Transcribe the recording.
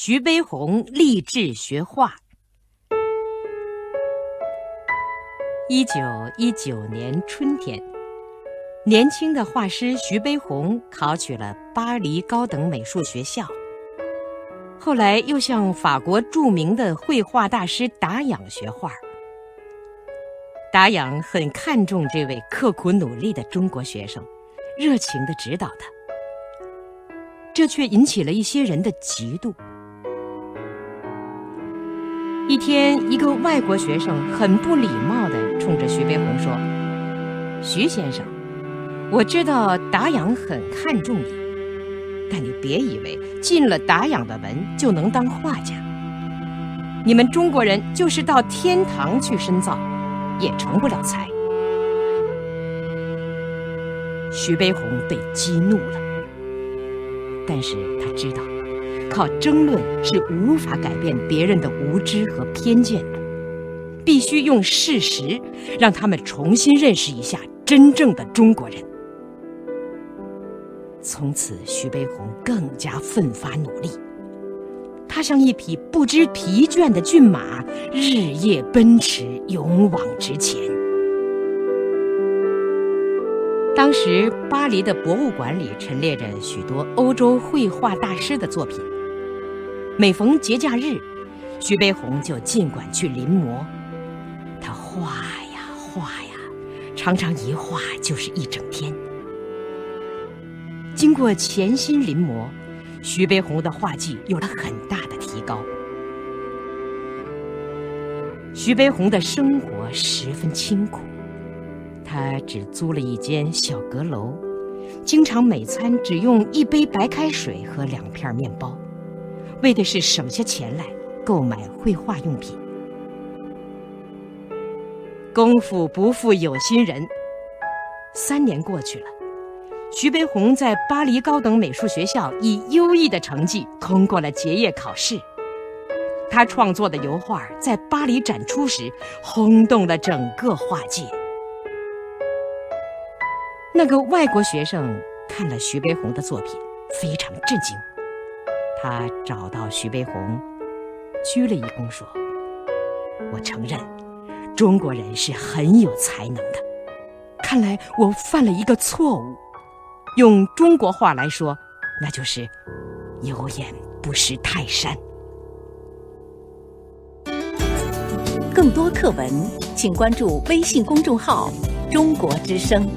徐悲鸿立志学画。一九一九年春天，年轻的画师徐悲鸿考取了巴黎高等美术学校，后来又向法国著名的绘画大师达仰学画。达仰很看重这位刻苦努力的中国学生，热情地指导他，这却引起了一些人的嫉妒。天，一个外国学生很不礼貌地冲着徐悲鸿说：“徐先生，我知道达仰很看重你，但你别以为进了达仰的门就能当画家。你们中国人就是到天堂去深造，也成不了才。”徐悲鸿被激怒了，但是他知道。靠争论是无法改变别人的无知和偏见的，必须用事实让他们重新认识一下真正的中国人。从此，徐悲鸿更加奋发努力，他像一匹不知疲倦的骏马，日夜奔驰，勇往直前。当时，巴黎的博物馆里陈列着许多欧洲绘画大师的作品。每逢节假日，徐悲鸿就尽管去临摹。他画呀画呀，常常一画就是一整天。经过潜心临摹，徐悲鸿的画技有了很大的提高。徐悲鸿的生活十分清苦，他只租了一间小阁楼，经常每餐只用一杯白开水和两片面包。为的是省下钱来购买绘画用品。功夫不负有心人，三年过去了，徐悲鸿在巴黎高等美术学校以优异的成绩通过了结业考试。他创作的油画在巴黎展出时，轰动了整个画界。那个外国学生看了徐悲鸿的作品，非常震惊。他找到徐悲鸿，鞠了一躬，说：“我承认，中国人是很有才能的。看来我犯了一个错误，用中国话来说，那就是‘有眼不识泰山’。”更多课文，请关注微信公众号“中国之声”。